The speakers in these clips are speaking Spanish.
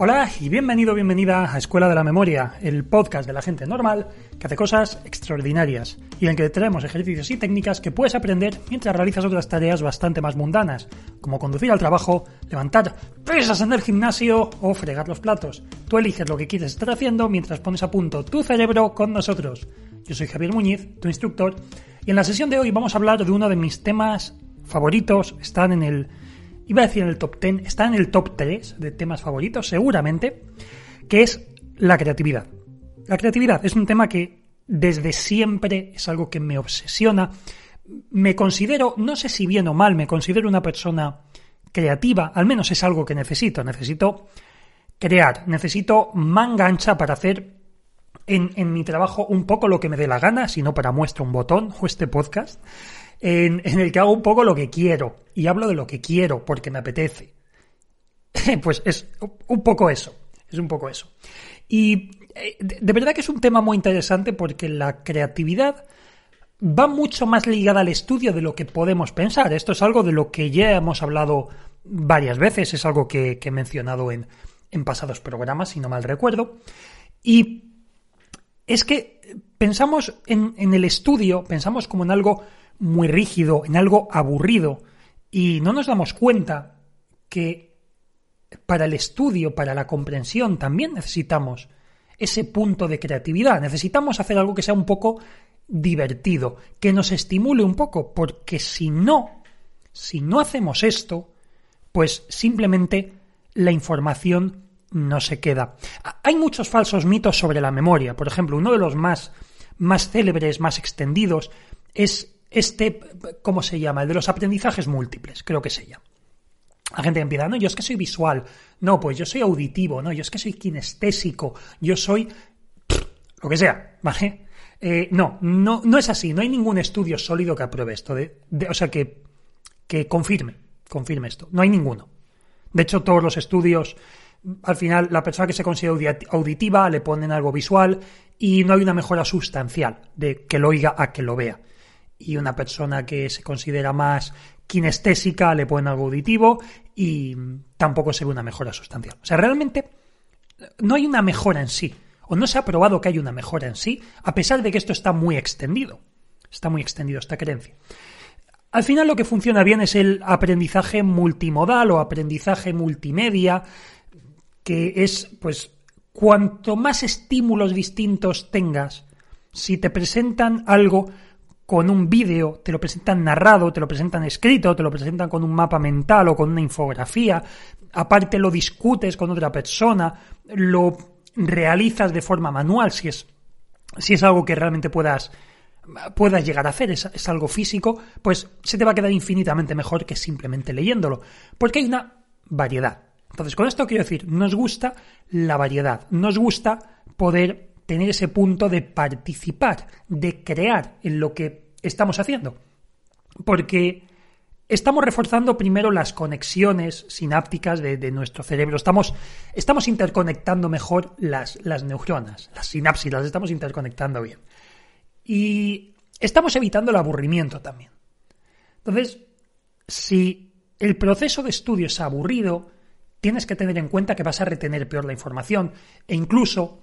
Hola y bienvenido, bienvenida a Escuela de la Memoria, el podcast de la gente normal que hace cosas extraordinarias y en el que traemos ejercicios y técnicas que puedes aprender mientras realizas otras tareas bastante más mundanas, como conducir al trabajo, levantar pesas en el gimnasio o fregar los platos. Tú eliges lo que quieres estar haciendo mientras pones a punto tu cerebro con nosotros. Yo soy Javier Muñiz, tu instructor, y en la sesión de hoy vamos a hablar de uno de mis temas favoritos, están en el iba a decir en el top 10, está en el top 3 de temas favoritos, seguramente, que es la creatividad. La creatividad es un tema que desde siempre es algo que me obsesiona. Me considero, no sé si bien o mal, me considero una persona creativa, al menos es algo que necesito. Necesito crear, necesito manga ancha para hacer en, en mi trabajo un poco lo que me dé la gana, si no para muestra un botón o este podcast en, el que hago un poco lo que quiero y hablo de lo que quiero porque me apetece. pues es un poco eso, es un poco eso. Y eh, de verdad que es un tema muy interesante porque la creatividad va mucho más ligada al estudio de lo que podemos pensar. Esto es algo de lo que ya hemos hablado varias veces, es algo que, he mencionado en, en pasados programas, si no mal recuerdo. Y es que pensamos en, en, el estudio, pensamos como en algo muy rígido, en algo aburrido, y no nos damos cuenta que para el estudio, para la comprensión, también necesitamos ese punto de creatividad, necesitamos hacer algo que sea un poco divertido, que nos estimule un poco, porque si no, si no hacemos esto, pues simplemente la información no se queda. Hay muchos falsos mitos sobre la memoria. Por ejemplo, uno de los más, más célebres, más extendidos, es este, ¿cómo se llama? El de los aprendizajes múltiples, creo que se llama. La gente empieza, no, yo es que soy visual, no, pues yo soy auditivo, no, yo es que soy kinestésico, yo soy lo que sea, ¿vale? Eh, no, no, no es así, no hay ningún estudio sólido que apruebe esto, de, o sea, que, que confirme, confirme esto, no hay ninguno. De hecho, todos los estudios, al final, la persona que se considera auditiva le ponen algo visual y no hay una mejora sustancial de que lo oiga a que lo vea y una persona que se considera más kinestésica le ponen algo auditivo y tampoco se ve una mejora sustancial. O sea, realmente no hay una mejora en sí, o no se ha probado que hay una mejora en sí, a pesar de que esto está muy extendido. Está muy extendido esta creencia. Al final lo que funciona bien es el aprendizaje multimodal o aprendizaje multimedia, que es, pues, cuanto más estímulos distintos tengas, si te presentan algo con un vídeo, te lo presentan narrado, te lo presentan escrito, te lo presentan con un mapa mental o con una infografía, aparte lo discutes con otra persona, lo realizas de forma manual si es, si es algo que realmente puedas, puedas llegar a hacer, es, es algo físico, pues se te va a quedar infinitamente mejor que simplemente leyéndolo, porque hay una variedad. Entonces, con esto quiero decir, nos gusta la variedad, nos gusta poder tener ese punto de participar, de crear en lo que estamos haciendo. Porque estamos reforzando primero las conexiones sinápticas de, nuestro cerebro, estamos, estamos interconectando mejor las, las neuronas, las sinapsis, las estamos interconectando bien. Y estamos evitando el aburrimiento también. Entonces, si el proceso de estudio es aburrido, tienes que tener en cuenta que vas a retener peor la información e incluso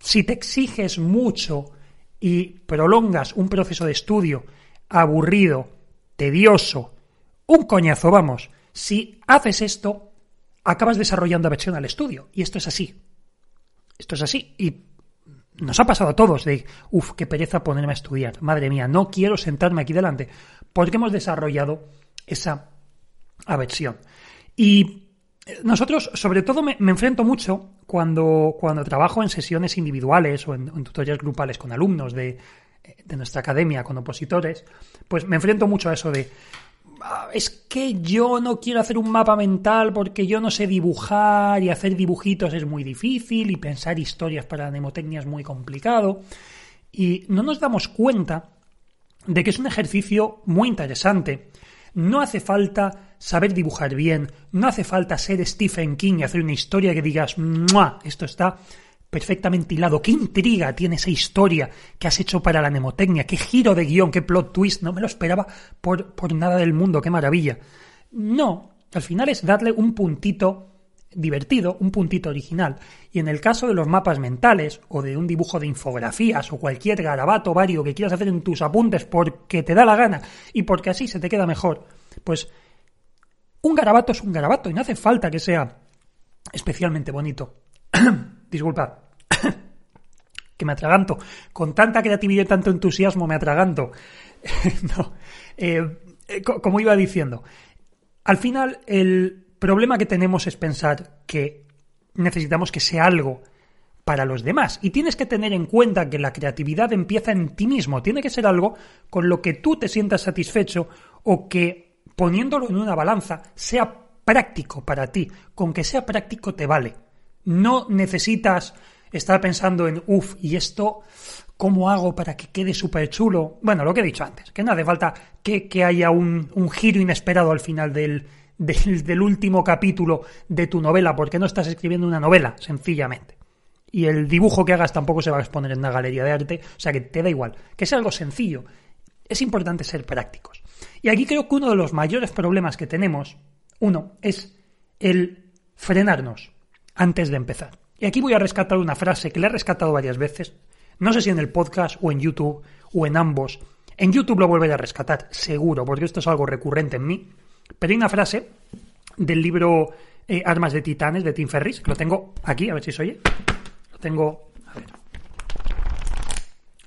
si te exiges mucho y prolongas un proceso de estudio aburrido, tedioso, un coñazo, vamos, si haces esto, acabas desarrollando aversión al estudio. Y esto es así. Esto es así. Y nos ha pasado a todos de, uff, qué pereza ponerme a estudiar. Madre mía, no quiero sentarme aquí delante. Porque hemos desarrollado esa aversión. Y nosotros, sobre todo, me, enfrento mucho cuando, cuando trabajo en sesiones individuales o en, tutoriales grupales con alumnos de, nuestra academia, con opositores, pues me enfrento mucho a eso de ah, es que yo no quiero hacer un mapa mental porque yo no sé dibujar y hacer dibujitos es muy difícil y pensar historias para mnemotecnia es muy complicado. Y no nos damos cuenta de que es un ejercicio muy interesante. No hace falta saber dibujar bien, no hace falta ser Stephen King y hacer una historia que digas, ¡Mua! esto está perfectamente hilado, qué intriga tiene esa historia que has hecho para la mnemotecnia, qué giro de guion, qué plot twist, no me lo esperaba por, por nada del mundo, qué maravilla. No, al final es darle un puntito divertido, un puntito original. Y en el caso de los mapas mentales o de un dibujo de infografías o cualquier garabato vario que quieras hacer en tus apuntes porque te da la gana y porque así se te queda mejor, pues un garabato es un garabato y no hace falta que sea especialmente bonito. Disculpad. que me atraganto. Con tanta creatividad y tanto entusiasmo me atraganto. no. Eh, eh, como iba diciendo, al final el problema que tenemos es pensar que necesitamos que sea algo para los demás. Y tienes que tener en cuenta que la creatividad empieza en ti mismo. Tiene que ser algo con lo que tú te sientas satisfecho o que poniéndolo en una balanza sea práctico para ti. Con que sea práctico te vale. No necesitas estar pensando en, uff, y esto, ¿cómo hago para que quede súper chulo? Bueno, lo que he dicho antes, que no hace falta que, haya un, un, giro inesperado al final del, del, último capítulo de tu novela, porque no estás escribiendo una novela, sencillamente. Y el dibujo que hagas tampoco se va a exponer en una galería de arte, o sea que te da igual, que sea algo sencillo. Es importante ser prácticos. Y aquí creo que uno de los mayores problemas que tenemos, uno, es el frenarnos antes de empezar. Y aquí voy a rescatar una frase que le he rescatado varias veces. No sé si en el podcast o en YouTube o en ambos. En YouTube lo volveré a rescatar, seguro, porque esto es algo recurrente en mí. Pero hay una frase del libro eh, Armas de Titanes de Tim Ferris, que lo tengo aquí, a ver si se oye. Lo tengo. A ver.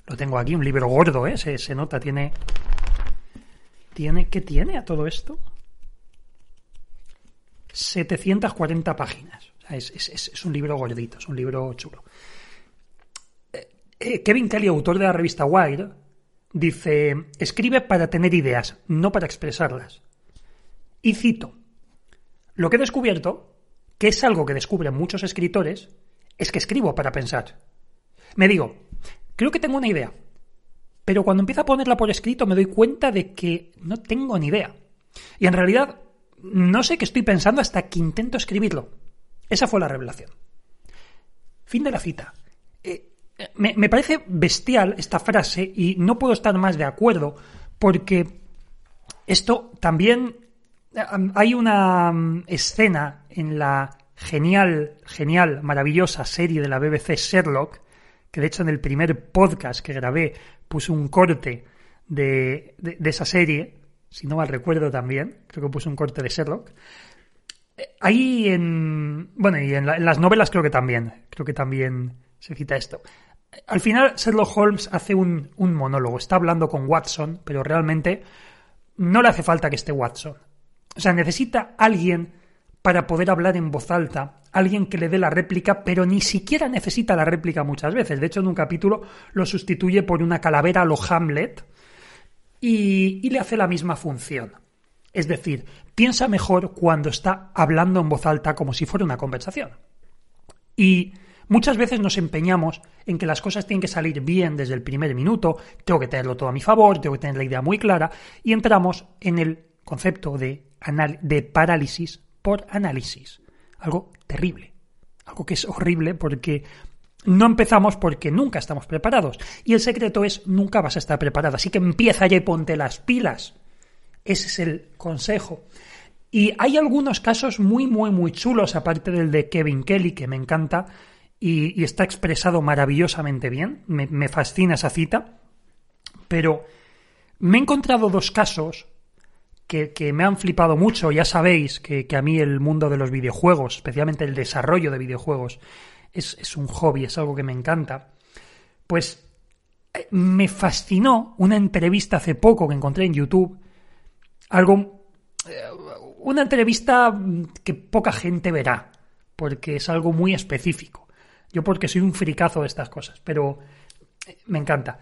Lo tengo aquí, un libro gordo, ¿eh? Se, se nota, tiene. ¿Tiene. ¿Qué tiene a todo esto? 740 páginas. Es, un libro gordito, es un libro chulo. Eh, eh, Kevin Kelly, autor de la revista Wired, dice, escribe para tener ideas, no para expresarlas. Y cito, lo que he descubierto, que es algo que descubren muchos escritores, es que escribo para pensar. Me digo, creo que tengo una idea, pero cuando empiezo a ponerla por escrito me doy cuenta de que no tengo ni idea. Y en realidad no sé qué estoy pensando hasta que intento escribirlo. Esa fue la revelación. Fin de la cita. Eh, me, parece bestial esta frase y no puedo estar más de acuerdo porque esto también hay una escena en la genial, genial, maravillosa serie de la BBC Sherlock, que de hecho en el primer podcast que grabé puse un corte de, de esa serie, si no mal recuerdo también, creo que puse un corte de Sherlock, Ahí en. Bueno, y en, las novelas creo que también. Creo que también se cita esto. Al final, Sherlock Holmes hace un, un monólogo. Está hablando con Watson, pero realmente no le hace falta que esté Watson. O sea, necesita alguien para poder hablar en voz alta, alguien que le dé la réplica, pero ni siquiera necesita la réplica muchas veces. De hecho, en un capítulo lo sustituye por una calavera a lo Hamlet y le hace la misma función. Es decir, piensa mejor cuando está hablando en voz alta como si fuera una conversación. Y muchas veces nos empeñamos en que las cosas tienen que salir bien desde el primer minuto, tengo que tenerlo todo a mi favor, tengo que tener la idea muy clara, y entramos en el concepto de, de parálisis por análisis. Algo terrible. Algo que es horrible porque no empezamos porque nunca estamos preparados. Y el secreto es nunca vas a estar preparado. Así que empieza ya y ponte las pilas. Ese es el consejo. Y hay algunos casos muy, muy, muy chulos, aparte del de Kevin Kelly, que me encanta y, está expresado maravillosamente bien. Me, fascina esa cita. Pero me he encontrado dos casos que, me han flipado mucho. Ya sabéis que, a mí el mundo de los videojuegos, especialmente el desarrollo de videojuegos, es, es un hobby, es algo que me encanta. Pues eh, me fascinó una entrevista hace poco que encontré en YouTube algo, eh, una entrevista que poca gente verá, porque es algo muy específico. Yo porque soy un fricazo de estas cosas, pero eh, me encanta.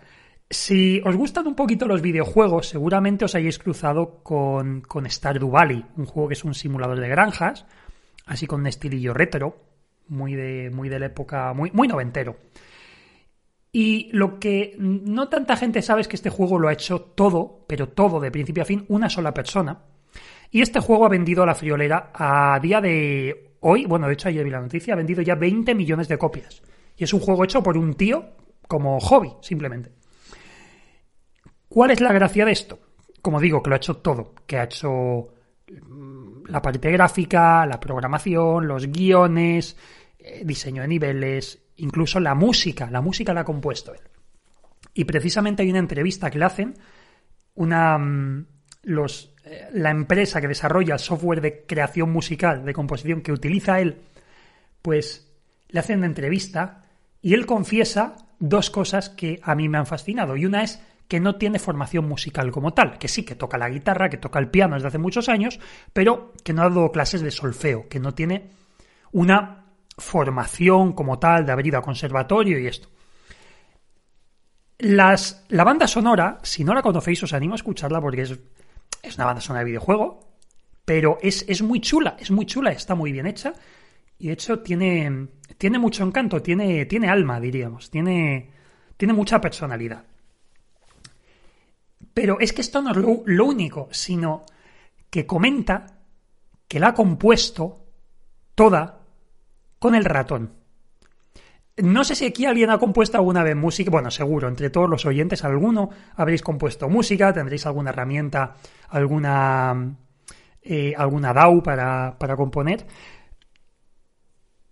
Si os gustan un poquito los videojuegos, seguramente os hayáis cruzado con, con Valley, un juego que es un simulador de granjas, así con un estilillo retro, muy de, muy de la época, muy, muy noventero. Y lo que no tanta gente sabe es que este juego lo ha hecho todo, pero todo de principio a fin, una sola persona. Y este juego ha vendido a la friolera a día de hoy, bueno, de hecho ayer vi la noticia, ha vendido ya 20 millones de copias. Y es un juego hecho por un tío como hobby, simplemente. ¿Cuál es la gracia de esto? Como digo, que lo ha hecho todo, que ha hecho la parte gráfica, la programación, los guiones, eh, diseño de niveles, incluso la música. La música la ha compuesto él. Y precisamente hay una entrevista que le hacen, una, mm, los, eh, la empresa que desarrolla el software de creación musical, de composición que utiliza él, pues le hacen una entrevista y él confiesa dos cosas que a mí me han fascinado. Y una es que no tiene formación musical como tal, que sí, que toca la guitarra, que toca el piano desde hace muchos años, pero que no ha dado clases de solfeo, que no tiene una formación como tal de haber ido a conservatorio y esto. Las, la banda sonora, si no la conocéis, os animo a escucharla porque es, es una banda sonora de videojuego, pero es, es, muy chula, es muy chula, está muy bien hecha y de hecho tiene, tiene mucho encanto, tiene, tiene alma, diríamos, tiene, tiene mucha personalidad. Pero es que esto no es lo, único, sino que comenta que la ha compuesto toda con el ratón. No sé si aquí alguien ha compuesto alguna vez música. Bueno, seguro, entre todos los oyentes, alguno habréis compuesto música, tendréis alguna herramienta, alguna, eh, alguna DAW para, para componer.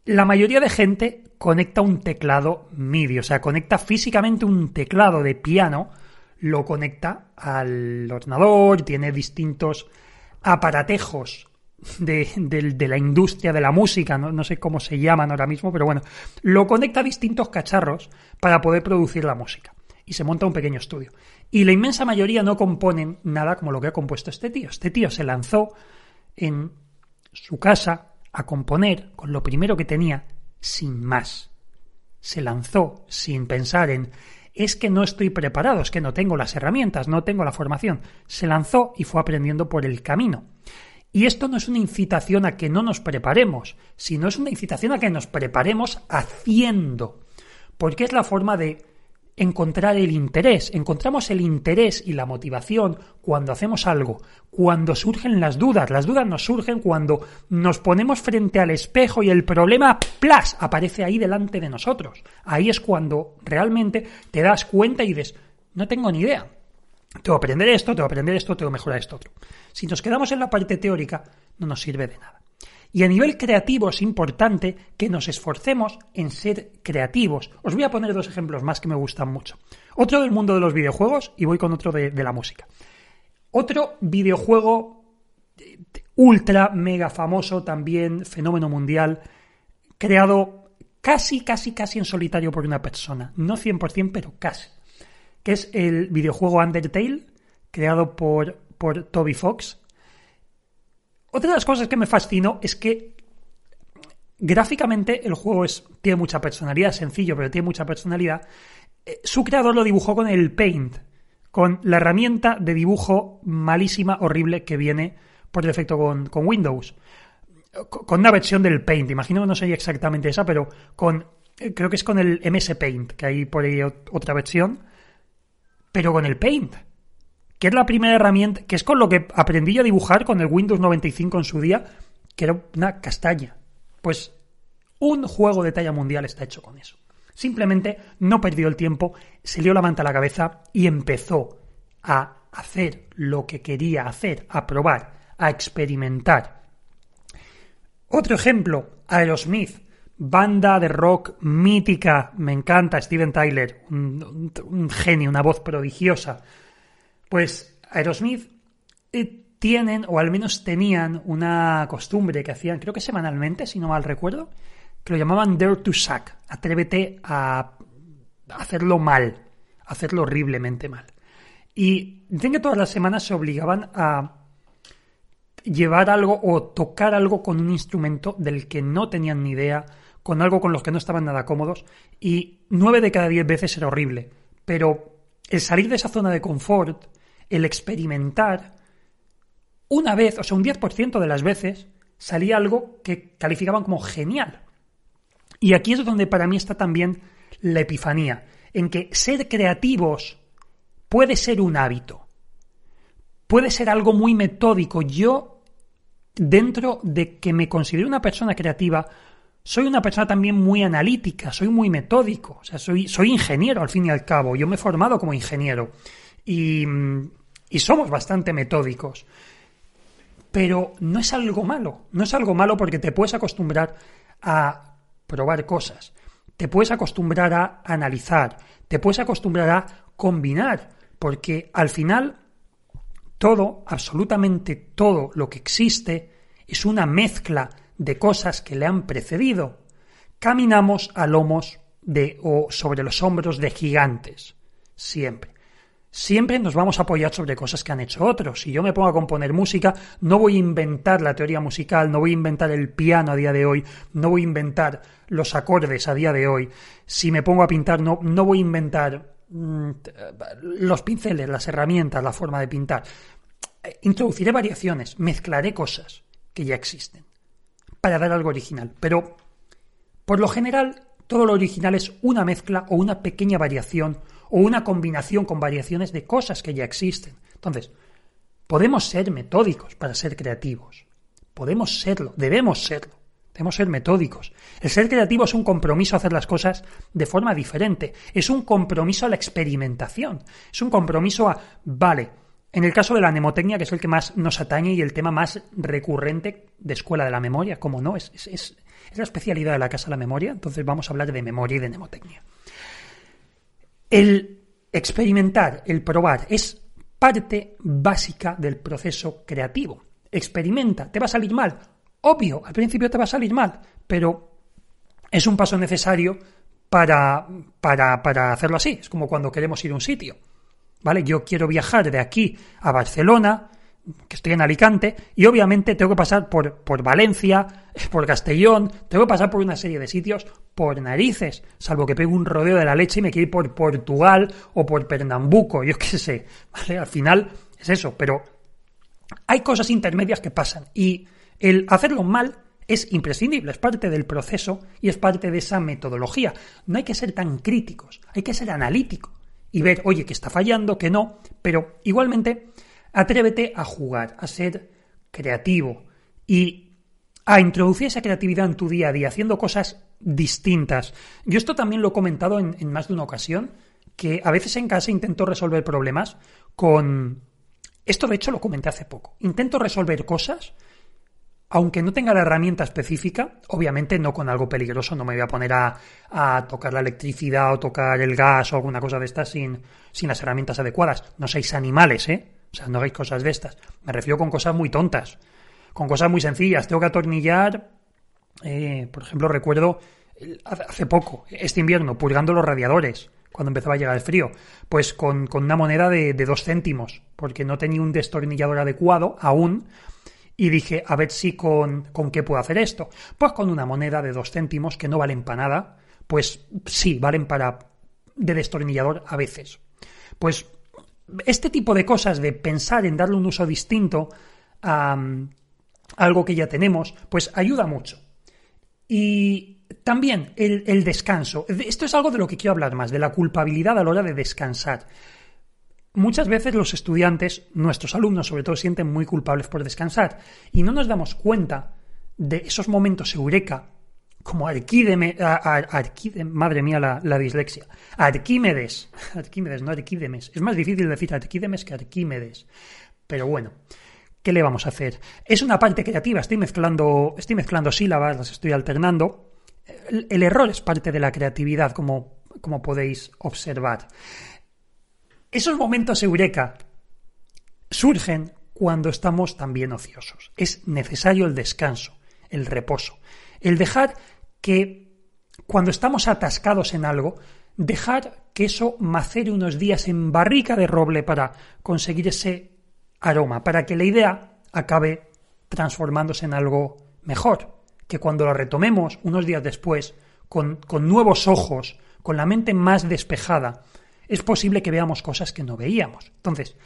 La mayoría de gente conecta un teclado MIDI, o sea, conecta físicamente un teclado de piano lo conecta al ordenador, tiene distintos aparatejos de, la industria de la música, no, no, sé cómo se llaman ahora mismo, pero bueno, lo conecta a distintos cacharros para poder producir la música. Y se monta un pequeño estudio. Y la inmensa mayoría no componen nada como lo que ha compuesto este tío. Este tío se lanzó en su casa a componer con lo primero que tenía, sin más. Se lanzó sin pensar en es que no estoy preparado, es que no tengo las herramientas, no tengo la formación. Se lanzó y fue aprendiendo por el camino. Y esto no es una incitación a que no nos preparemos, sino es una incitación a que nos preparemos haciendo, porque es la forma de encontrar el interés. Encontramos el interés y la motivación cuando hacemos algo, cuando surgen las dudas. Las dudas nos surgen cuando nos ponemos frente al espejo y el problema, ¡plas!, aparece ahí delante de nosotros. Ahí es cuando realmente te das cuenta y dices, no tengo ni idea. Tengo que aprender esto, tengo que aprender esto, tengo que mejorar esto otro. Si nos quedamos en la parte teórica, no nos sirve de nada. Y a nivel creativo es importante que nos esforcemos en ser creativos. Os voy a poner dos ejemplos más que me gustan mucho. Otro del mundo de los videojuegos y voy con otro de, la música. Otro videojuego ultra mega famoso también, fenómeno mundial, creado casi, casi, casi en solitario por una persona. No 100%, pero casi. Que es el videojuego Undertale, creado por, por Toby Fox, otra de las cosas que me fascinó es que gráficamente el juego es, tiene mucha personalidad, sencillo, pero tiene mucha personalidad. Eh, su creador lo dibujó con el Paint, con la herramienta de dibujo malísima, horrible que viene por defecto con, Windows. Con una versión del Paint, imagino que no sería exactamente esa, pero con eh, creo que es con el MS Paint, que hay por ahí otra versión, pero con el Paint que es la primera herramienta, que es con lo que aprendí a dibujar con el Windows 95 en su día, que era una castaña. Pues un juego de talla mundial está hecho con eso. Simplemente no perdió el tiempo, se lió la manta a la cabeza y empezó a hacer lo que quería hacer, a probar, a experimentar. Otro ejemplo, Aerosmith, banda de rock mítica, me encanta Steven Tyler, un genio, una voz prodigiosa. Pues Aerosmith eh, tienen, o al menos tenían, una costumbre que hacían, creo que semanalmente, si no mal recuerdo, que lo llamaban Dare to Suck. Atrévete a hacerlo mal, hacerlo horriblemente mal. Y dicen que todas las semanas se obligaban a llevar algo o tocar algo con un instrumento del que no tenían ni idea, con algo con los que no estaban nada cómodos, y nueve de cada diez veces era horrible. Pero el salir de esa zona de confort, el experimentar, una vez, o sea, un 10% de las veces, salía algo que calificaban como genial. Y aquí es donde para mí está también la epifanía, en que ser creativos puede ser un hábito, puede ser algo muy metódico. Yo, dentro de que me considero una persona creativa, soy una persona también muy analítica, soy muy metódico, o sea, soy, soy ingeniero al fin y al cabo, yo me he formado como ingeniero. Y, y somos bastante metódicos. pero no es algo malo. No es algo malo porque te puedes acostumbrar a probar cosas, te puedes acostumbrar a analizar, te puedes acostumbrar a combinar, porque al final todo, absolutamente todo lo que existe es una mezcla de cosas que le han precedido. Caminamos a lomos de o sobre los hombros de gigantes, siempre. Siempre nos vamos a apoyar sobre cosas que han hecho otros. Si yo me pongo a componer música, no voy a inventar la teoría musical, no voy a inventar el piano a día de hoy, no voy a inventar los acordes a día de hoy. Si me pongo a pintar, no, no voy a inventar mm, los pinceles, las herramientas, la forma de pintar. Introduciré variaciones, mezclaré cosas que ya existen para dar algo original. Pero, por lo general, todo lo original es una mezcla o una pequeña variación o una combinación con variaciones de cosas que ya existen. Entonces, podemos ser metódicos para ser creativos. Podemos serlo, debemos serlo. Debemos ser metódicos. El ser creativo es un compromiso a hacer las cosas de forma diferente. Es un compromiso a la experimentación. Es un compromiso a, vale, en el caso de la mnemotecnia, que es el que más nos atañe y el tema más recurrente de escuela de la memoria, como no, es, es, la especialidad de la Casa de la Memoria, entonces vamos a hablar de memoria y de mnemotecnia. El experimentar, el probar, es parte básica del proceso creativo. Experimenta, ¿te va a salir mal? Obvio, al principio te va a salir mal, pero es un paso necesario para, para, para hacerlo así. Es como cuando queremos ir a un sitio. ¿Vale? Yo quiero viajar de aquí a Barcelona, que estoy en Alicante, y obviamente tengo que pasar por, por Valencia, por Castellón, tengo que pasar por una serie de sitios por narices, salvo que pegue un rodeo de la leche y me quiero ir por Portugal o por Pernambuco, yo qué sé, ¿vale? Al final es eso, pero hay cosas intermedias que pasan y el hacerlo mal es imprescindible, es parte del proceso y es parte de esa metodología. No hay que ser tan críticos, hay que ser analítico y ver, oye, que está fallando, que no, pero igualmente Atrévete a jugar, a ser creativo y a introducir esa creatividad en tu día a día, haciendo cosas distintas. Yo esto también lo he comentado en, más de una ocasión, que a veces en casa intento resolver problemas con... Esto de hecho lo comenté hace poco. Intento resolver cosas aunque no tenga la herramienta específica, obviamente no con algo peligroso, no me voy a poner a, a, tocar la electricidad o tocar el gas o alguna cosa de estas sin, sin las herramientas adecuadas. No seáis animales, ¿eh? O sea, no hagáis cosas de estas. Me refiero con cosas muy tontas, con cosas muy sencillas. Tengo que atornillar, eh, por ejemplo, recuerdo hace poco, este invierno, purgando los radiadores, cuando empezaba a llegar el frío, pues con, una moneda de, dos céntimos, porque no tenía un destornillador adecuado aún, y dije, a ver si con, con qué puedo hacer esto. Pues con una moneda de dos céntimos que no valen para nada, pues sí, valen para de destornillador a veces. Pues este tipo de cosas, de pensar en darle un uso distinto a, algo que ya tenemos, pues ayuda mucho. Y también el, el, descanso. Esto es algo de lo que quiero hablar más, de la culpabilidad a la hora de descansar. Muchas veces los estudiantes, nuestros alumnos sobre todo, sienten muy culpables por descansar y no nos damos cuenta de esos momentos eureka como Arquídemes, madre mía la, dislexia, Arquímedes, Arquímedes, no Arquídemes, es más difícil decir Arquídemes que Arquímedes, pero bueno, ¿qué le vamos a hacer? Es una parte creativa, estoy mezclando, estoy mezclando sílabas, las estoy alternando, el, error es parte de la creatividad, como, como podéis observar. Esos momentos eureka surgen cuando estamos también ociosos. Es necesario el descanso, el reposo. El dejar que cuando estamos atascados en algo, dejar que eso macere unos días en barrica de roble para conseguir ese aroma, para que la idea acabe transformándose en algo mejor, que cuando lo retomemos unos días después, con, con nuevos ojos, con la mente más despejada, es posible que veamos cosas que no veíamos. Entonces,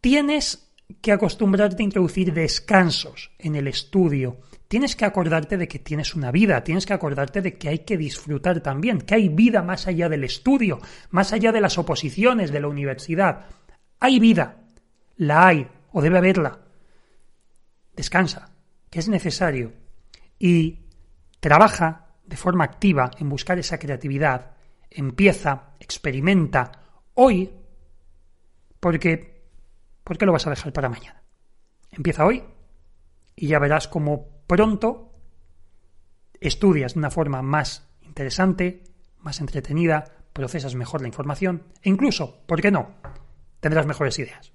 tienes que acostumbrarte a introducir descansos en el estudio, tienes que acordarte de que tienes una vida, tienes que acordarte de que hay que disfrutar también, que hay vida más allá del estudio, más allá de las oposiciones de la universidad. Hay vida, la hay, o debe haberla. Descansa, que es necesario, y trabaja de forma activa en buscar esa creatividad, empieza, experimenta hoy, porque, ¿por qué lo vas a dejar para mañana? Empieza hoy y ya verás cómo pronto estudias de una forma más interesante, más entretenida, procesas mejor la información e incluso, ¿por qué no?, tendrás mejores ideas.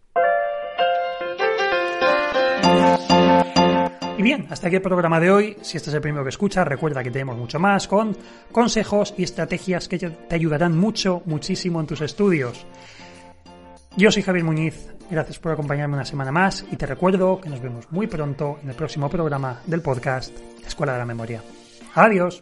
Y bien, hasta aquí el programa de hoy. Si este es el primero que escuchas, recuerda que tenemos mucho más con consejos y estrategias que te ayudarán mucho, muchísimo en tus estudios. Yo soy Javier Muñiz, gracias por acompañarme una semana más y te recuerdo que nos vemos muy pronto en el próximo programa del podcast Escuela de la Memoria. Adiós.